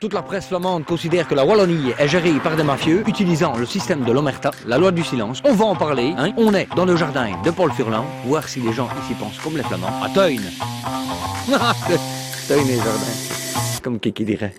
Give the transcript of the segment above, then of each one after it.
Toute la presse flamande considère que la Wallonie est gérée par des mafieux utilisant le système de l'Omerta, la loi du silence. On va en parler, hein On est dans le jardin de Paul Furlan, voir si les gens ici pensent comme les flamands. À Teun Teun et jardin. Comme Kiki dirait.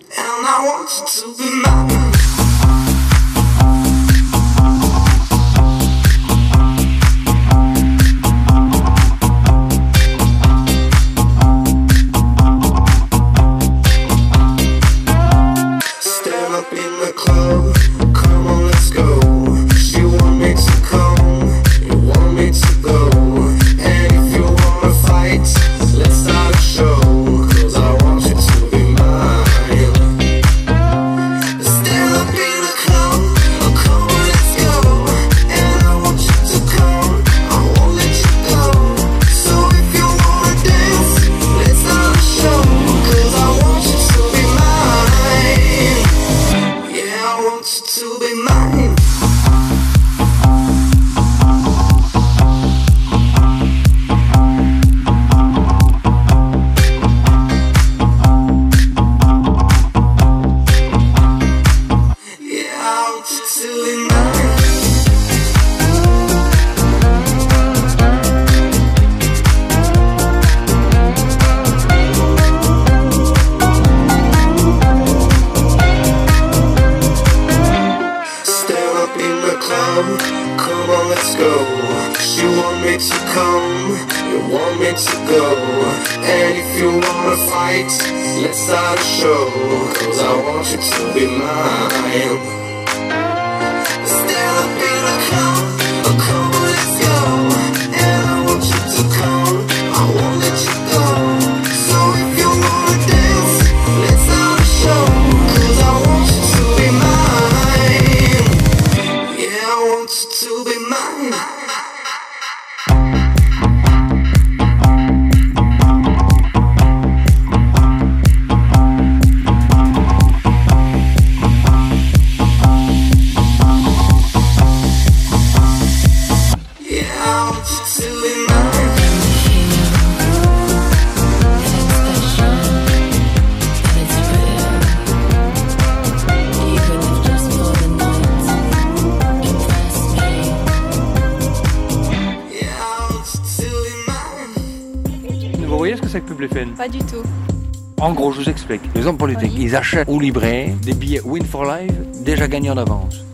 Ils achètent au libraire des billets Win for Life déjà gagnés en avance.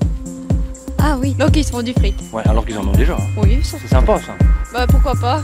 Ah oui, donc ils se font du fric. Ouais, alors qu'ils en ont déjà. Oui, c'est sympa ça. Bah pourquoi pas.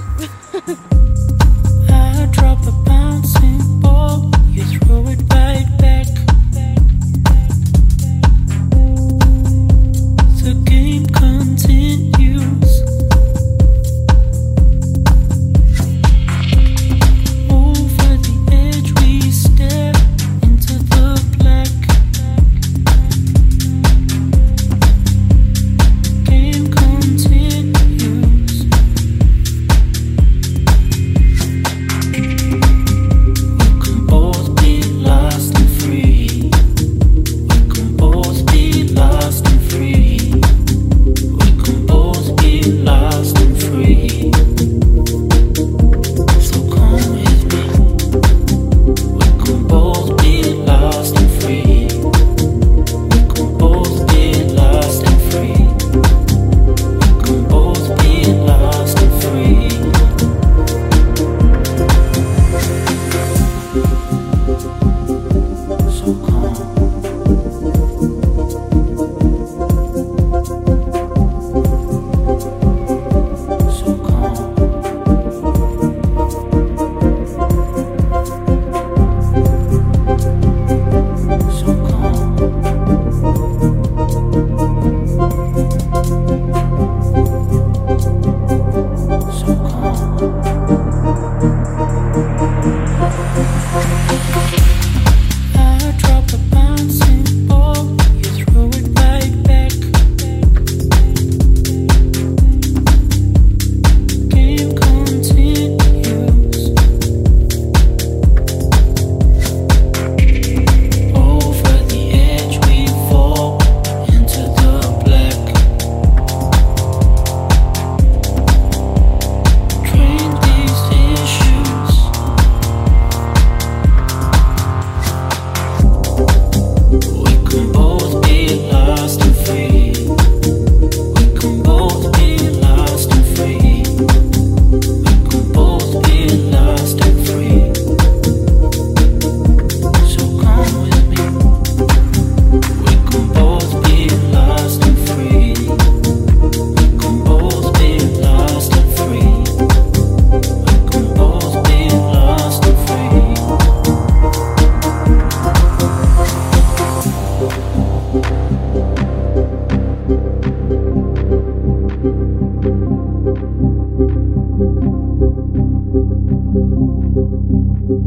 Thank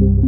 you.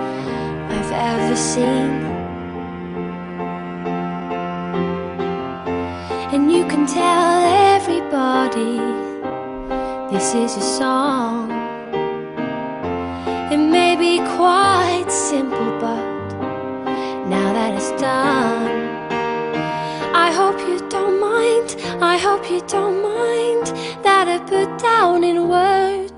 I've ever seen. And you can tell everybody this is a song. It may be quite simple, but now that it's done, I hope you don't mind. I hope you don't mind that I put down in words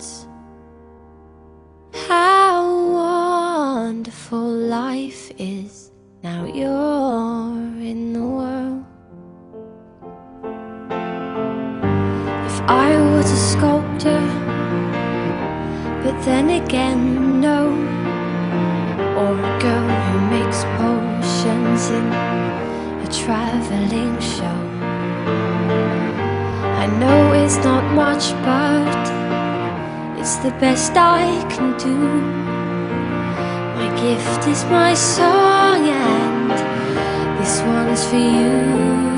Now you're in the world. If I was a sculptor, but then again, no. Or a girl who makes potions in a traveling show. I know it's not much, but it's the best I can do. My gift is my song, and this one's for you.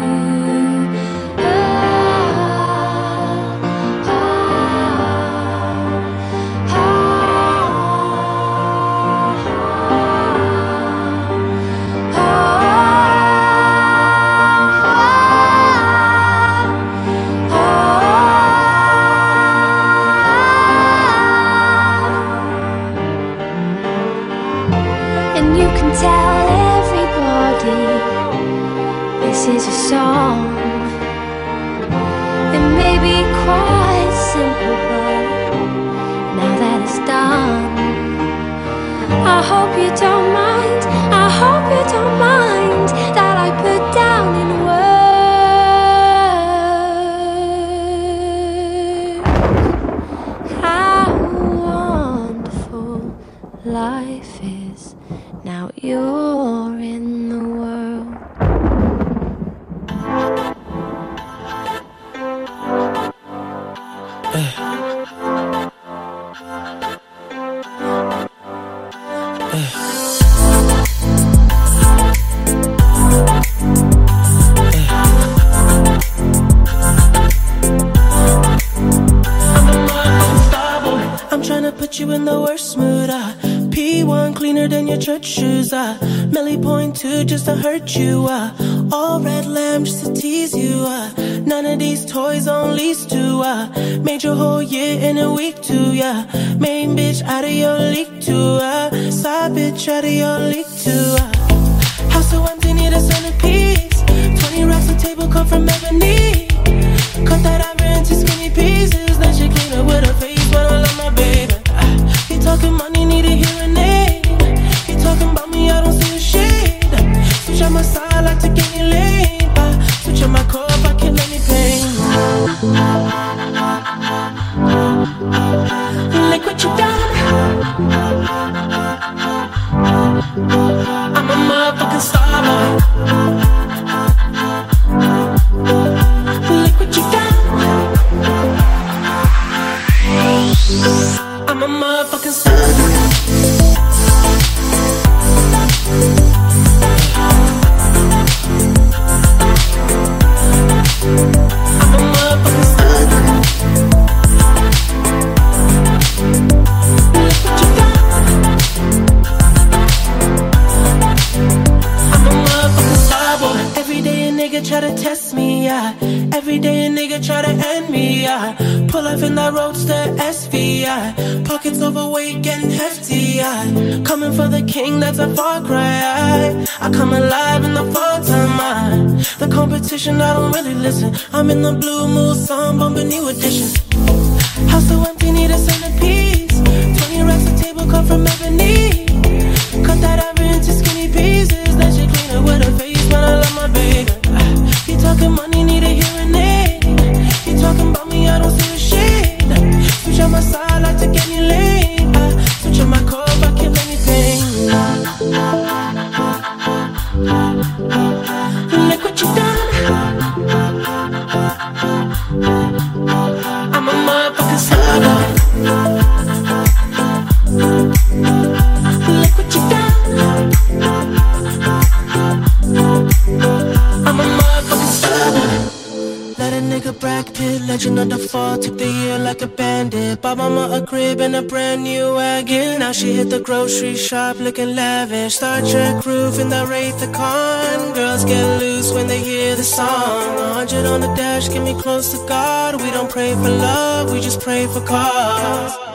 Two just to hurt you. I'm a motherfucking star. king, that's a far cry. I, come alive in the fall time. I, the competition, I don't really listen. I'm in the blue Mulsanne bumping new additions. grocery shop looking lavish. Star Trek roof in the Wraith the Khan. Girls get loose when they hear the song. 100 on the dash, get me close to God. We don't pray for love, we just pray for cause.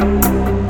Find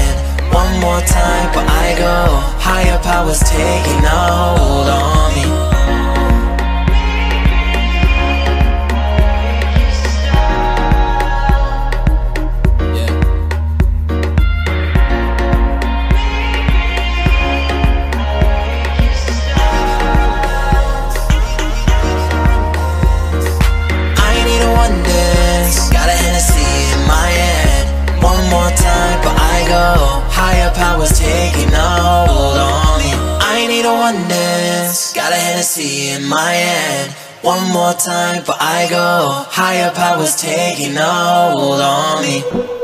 One more time, but I go. Higher powers taking a hold on me. Need a one dance. Got a Hennessy in my hand. One more time, but I go. Higher powers taking hold on me.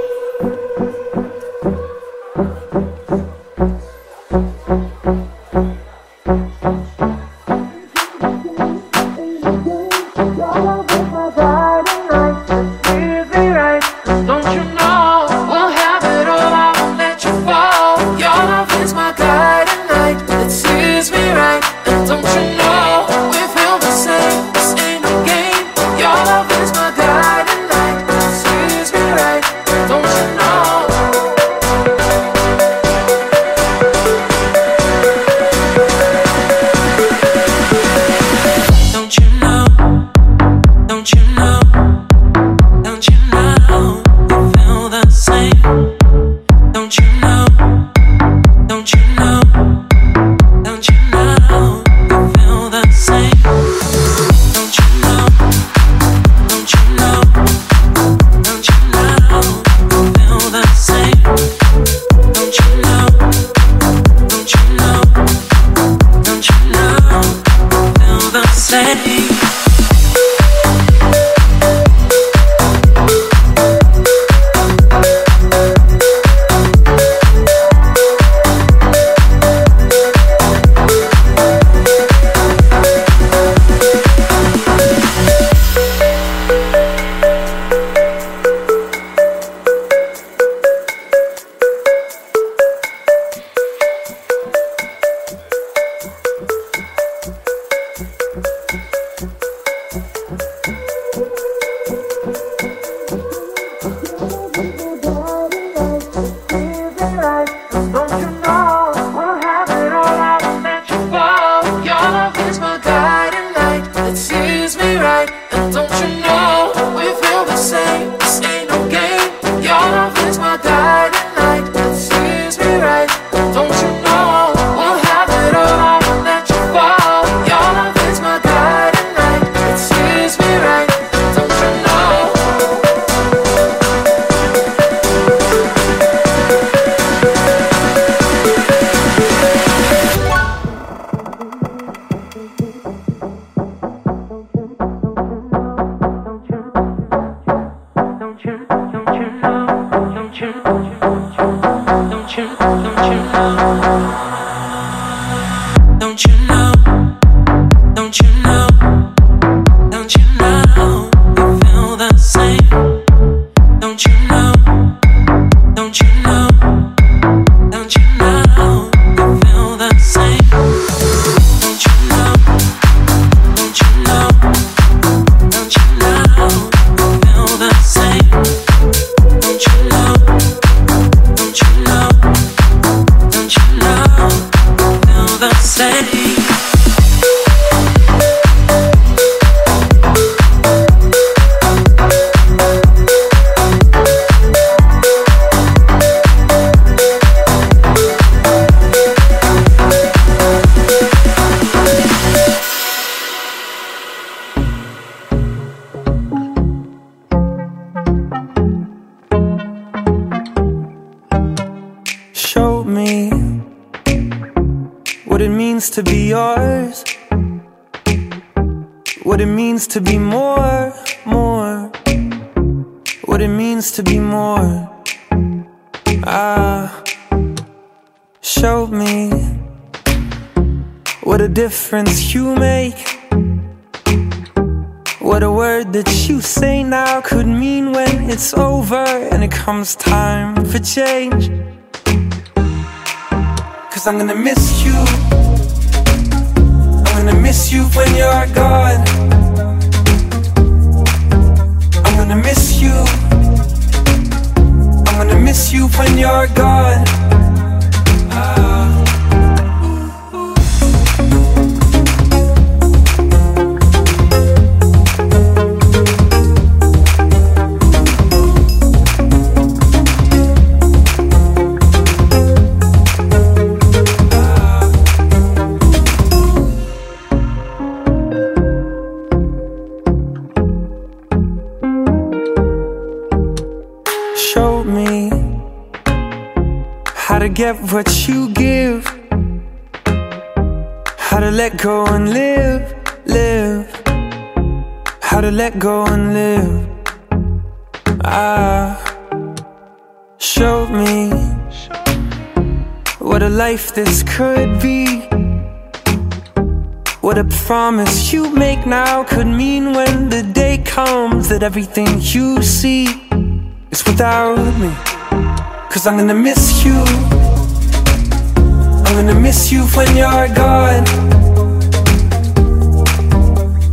Comes time for change. Cause I'm gonna miss you. I'm gonna miss you when you're gone I'm gonna miss you. I'm gonna miss you when you're gone. Get what you give. How to let go and live, live. How to let go and live. Ah, showed me what a life this could be. What a promise you make now could mean when the day comes that everything you see is without me. Cause I'm gonna miss you. I'm gonna miss you when you're gone.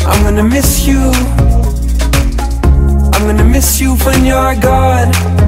I'm gonna miss you. I'm gonna miss you when you're gone.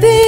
ti.